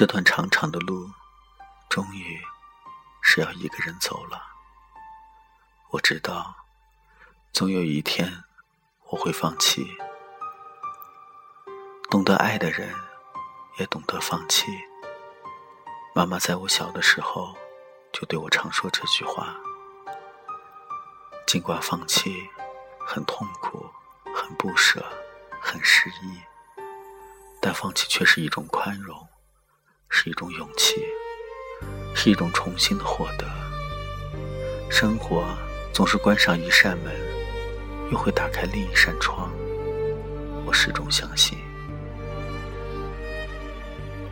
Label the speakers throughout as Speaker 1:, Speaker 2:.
Speaker 1: 这段长长的路，终于是要一个人走了。我知道，总有一天我会放弃。懂得爱的人，也懂得放弃。妈妈在我小的时候就对我常说这句话。尽管放弃很痛苦、很不舍、很失意，但放弃却是一种宽容。是一种勇气，是一种重新的获得。生活总是关上一扇门，又会打开另一扇窗。我始终相信，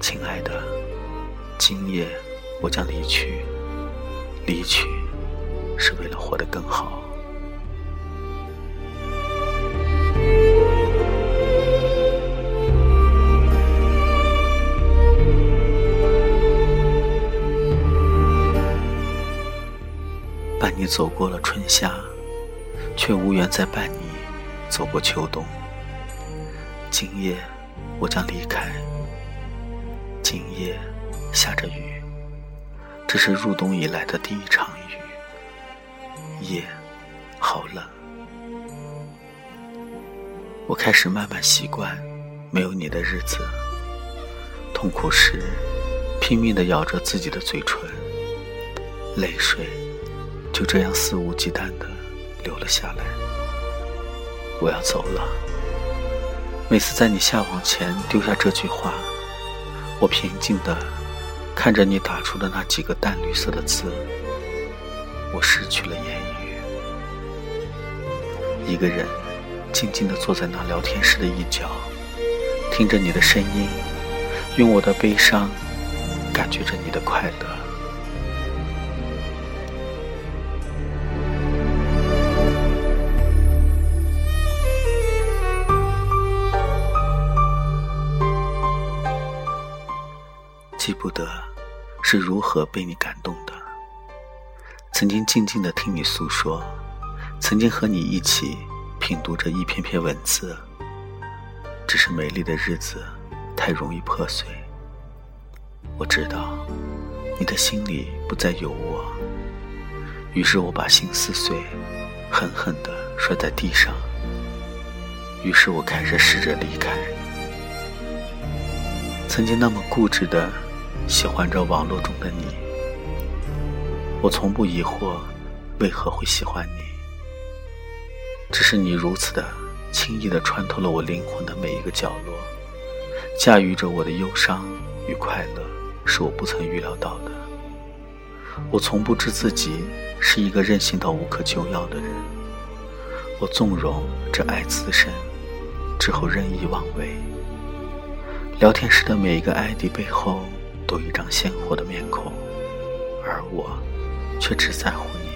Speaker 1: 亲爱的，今夜我将离去，离去是为了活得更好。走过了春夏，却无缘再伴你走过秋冬。今夜我将离开，今夜下着雨，这是入冬以来的第一场雨。夜好冷，我开始慢慢习惯没有你的日子。痛苦时，拼命地咬着自己的嘴唇，泪水。就这样肆无忌惮地留了下来。我要走了。每次在你下网前丢下这句话，我平静地看着你打出的那几个淡绿色的字，我失去了言语。一个人静静地坐在那聊天室的一角，听着你的声音，用我的悲伤感觉着你的快乐。记不得是如何被你感动的。曾经静静的听你诉说，曾经和你一起品读着一篇篇文字。只是美丽的日子太容易破碎。我知道你的心里不再有我，于是我把心撕碎，狠狠地摔在地上。于是我开始试着离开。曾经那么固执的。喜欢着网络中的你，我从不疑惑为何会喜欢你，只是你如此的轻易的穿透了我灵魂的每一个角落，驾驭着我的忧伤与快乐，是我不曾预料到的。我从不知自己是一个任性到无可救药的人，我纵容这爱滋生，之后任意妄为。聊天时的每一个 ID 背后。都一张鲜活的面孔，而我却只在乎你。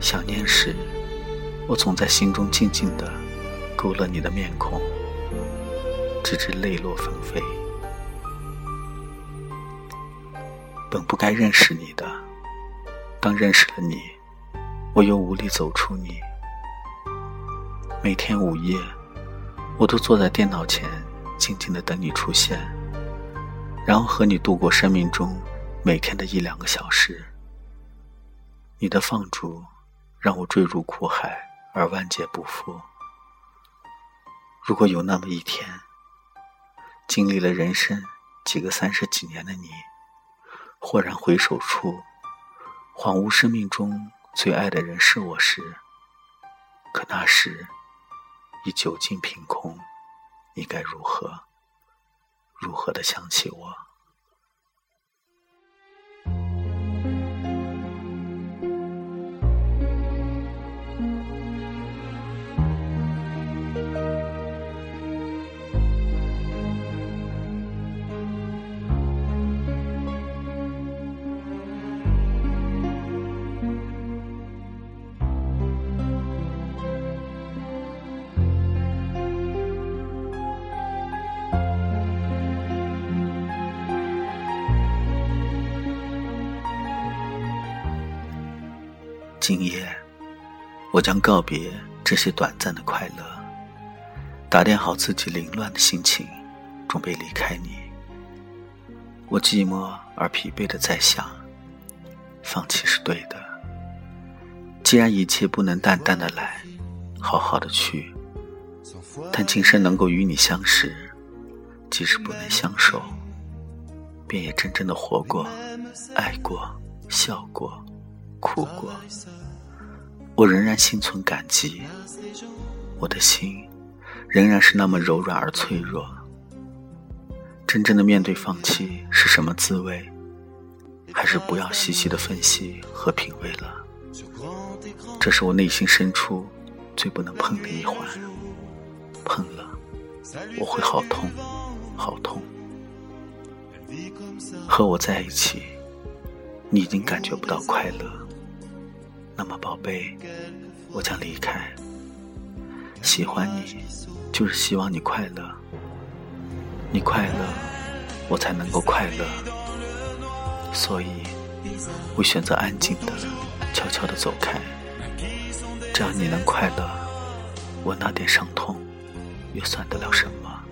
Speaker 1: 想念时，我总在心中静静地勾勒你的面孔，直至泪落纷飞。本不该认识你的，当认识了你，我又无力走出你。每天午夜，我都坐在电脑前，静静地等你出现。然后和你度过生命中每天的一两个小时。你的放逐让我坠入苦海而万劫不复。如果有那么一天，经历了人生几个三十几年的你，豁然回首处，恍惚生命中最爱的人是我时，可那时已酒尽凭空，你该如何？如何的想起我？今夜，我将告别这些短暂的快乐，打点好自己凌乱的心情，准备离开你。我寂寞而疲惫的在想，放弃是对的。既然一切不能淡淡的来，好好的去，但今生能够与你相识，即使不能相守，便也真正的活过、爱过、笑过、哭过。我仍然心存感激，我的心仍然是那么柔软而脆弱。真正的面对放弃是什么滋味？还是不要细细的分析和品味了。这是我内心深处最不能碰的一环，碰了我会好痛，好痛。和我在一起，你已经感觉不到快乐，那么宝贝，我将离开。喜欢你，就是希望你快乐。你快乐，我才能够快乐。所以，我选择安静的、悄悄的走开。只要你能快乐，我那点伤痛又算得了什么？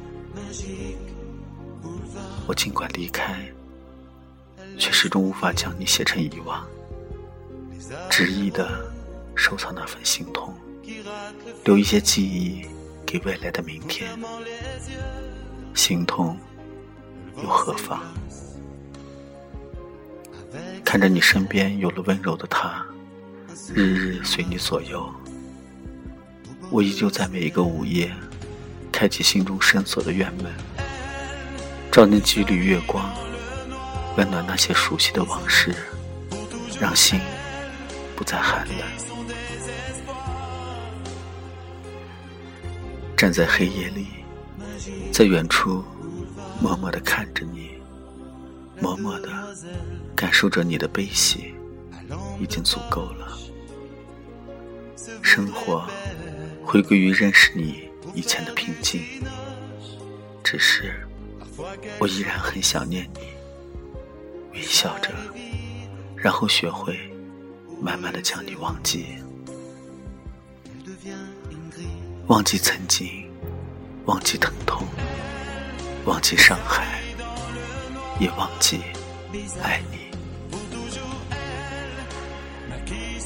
Speaker 1: 我尽管离开，却始终无法将你写成遗忘，执意的收藏那份心痛，留一些记忆给未来的明天。心痛又何妨？看着你身边有了温柔的他，日日随你左右，我依旧在每一个午夜，开启心中深锁的院门，照进几缕月光，温暖那些熟悉的往事，让心不再寒冷。站在黑夜里。在远处，默默的看着你，默默的感受着你的悲喜，已经足够了。生活回归于认识你以前的平静，只是我依然很想念你。微笑着，然后学会慢慢的将你忘记，忘记曾经。忘记疼痛，忘记伤害，也忘记爱你。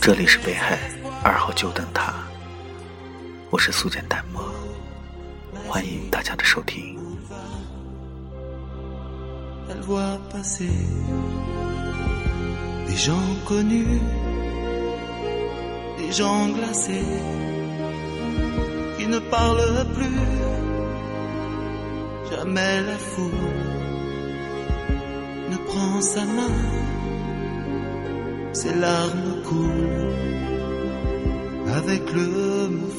Speaker 1: 这里是北海二号旧灯塔，我是素简淡漠，欢迎大家的收听。
Speaker 2: Jamais la foule ne prend sa main, ses larmes coulent avec le mot.